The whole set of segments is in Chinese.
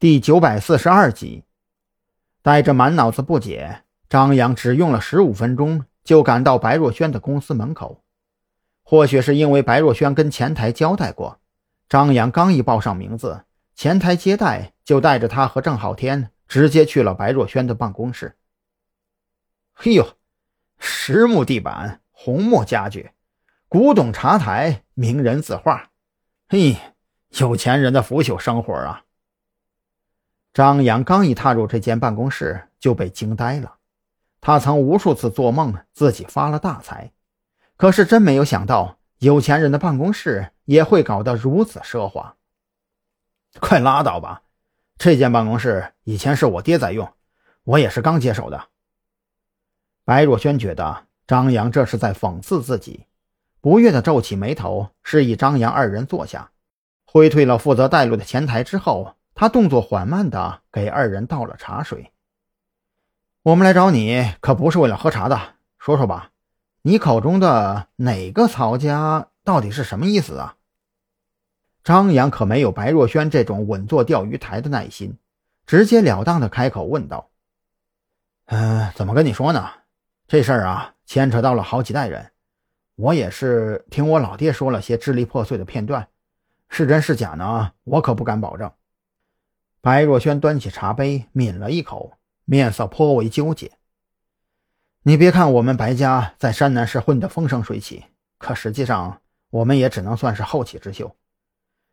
第九百四十二集，带着满脑子不解，张扬只用了十五分钟就赶到白若萱的公司门口。或许是因为白若萱跟前台交代过，张扬刚一报上名字，前台接待就带着他和郑浩天直接去了白若萱的办公室。嘿呦，实木地板，红木家具，古董茶台，名人字画，嘿，有钱人的腐朽生活啊！张扬刚一踏入这间办公室，就被惊呆了。他曾无数次做梦自己发了大财，可是真没有想到，有钱人的办公室也会搞得如此奢华。快拉倒吧！这间办公室以前是我爹在用，我也是刚接手的。白若萱觉得张扬这是在讽刺自己，不悦地皱起眉头，示意张扬二人坐下，挥退了负责带路的前台之后。他动作缓慢地给二人倒了茶水。我们来找你可不是为了喝茶的，说说吧，你口中的哪个曹家到底是什么意思啊？张扬可没有白若萱这种稳坐钓鱼台的耐心，直截了当的开口问道：“嗯，怎么跟你说呢？这事儿啊，牵扯到了好几代人，我也是听我老爹说了些支离破碎的片段，是真是假呢？我可不敢保证。”白若萱端起茶杯，抿了一口，面色颇为纠结。你别看我们白家在山南市混得风生水起，可实际上我们也只能算是后起之秀。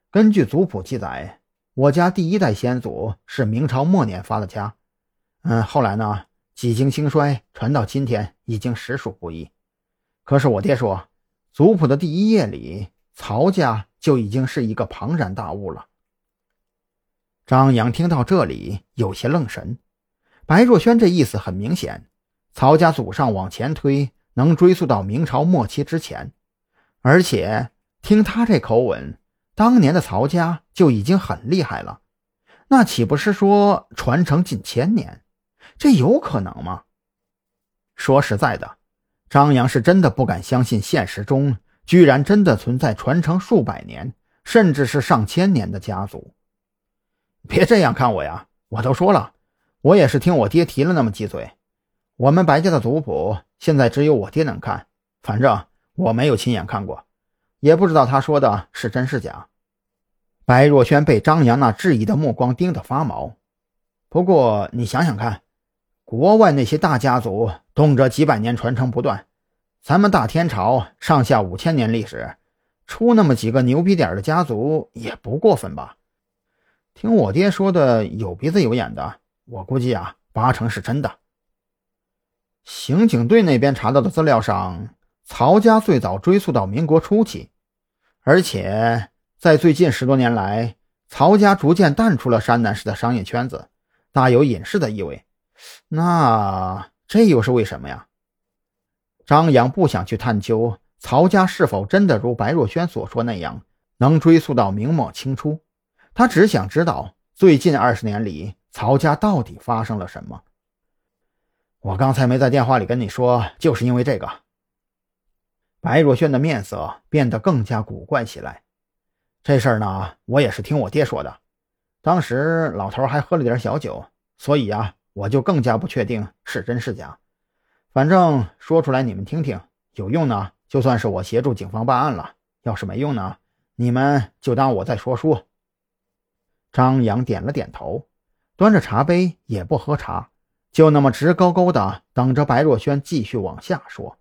根据族谱记载，我家第一代先祖是明朝末年发的家，嗯，后来呢，几经兴衰，传到今天已经实属不易。可是我爹说，族谱的第一页里，曹家就已经是一个庞然大物了。张扬听到这里，有些愣神。白若萱这意思很明显，曹家祖上往前推，能追溯到明朝末期之前，而且听他这口吻，当年的曹家就已经很厉害了，那岂不是说传承近千年？这有可能吗？说实在的，张扬是真的不敢相信，现实中居然真的存在传承数百年，甚至是上千年的家族。别这样看我呀！我都说了，我也是听我爹提了那么几嘴。我们白家的族谱现在只有我爹能看，反正我没有亲眼看过，也不知道他说的是真是假。白若萱被张扬那质疑的目光盯得发毛。不过你想想看，国外那些大家族动辄几百年传承不断，咱们大天朝上下五千年历史，出那么几个牛逼点的家族也不过分吧？听我爹说的有鼻子有眼的，我估计啊，八成是真的。刑警队那边查到的资料上，曹家最早追溯到民国初期，而且在最近十多年来，曹家逐渐淡出了山南市的商业圈子，大有隐世的意味。那这又是为什么呀？张扬不想去探究曹家是否真的如白若萱所说那样，能追溯到明末清初。他只想知道最近二十年里曹家到底发生了什么。我刚才没在电话里跟你说，就是因为这个。白若萱的面色变得更加古怪起来。这事儿呢，我也是听我爹说的。当时老头还喝了点小酒，所以啊，我就更加不确定是真是假。反正说出来你们听听，有用呢，就算是我协助警方办案了；要是没用呢，你们就当我在说书。张扬点了点头，端着茶杯也不喝茶，就那么直勾勾的等着白若萱继续往下说。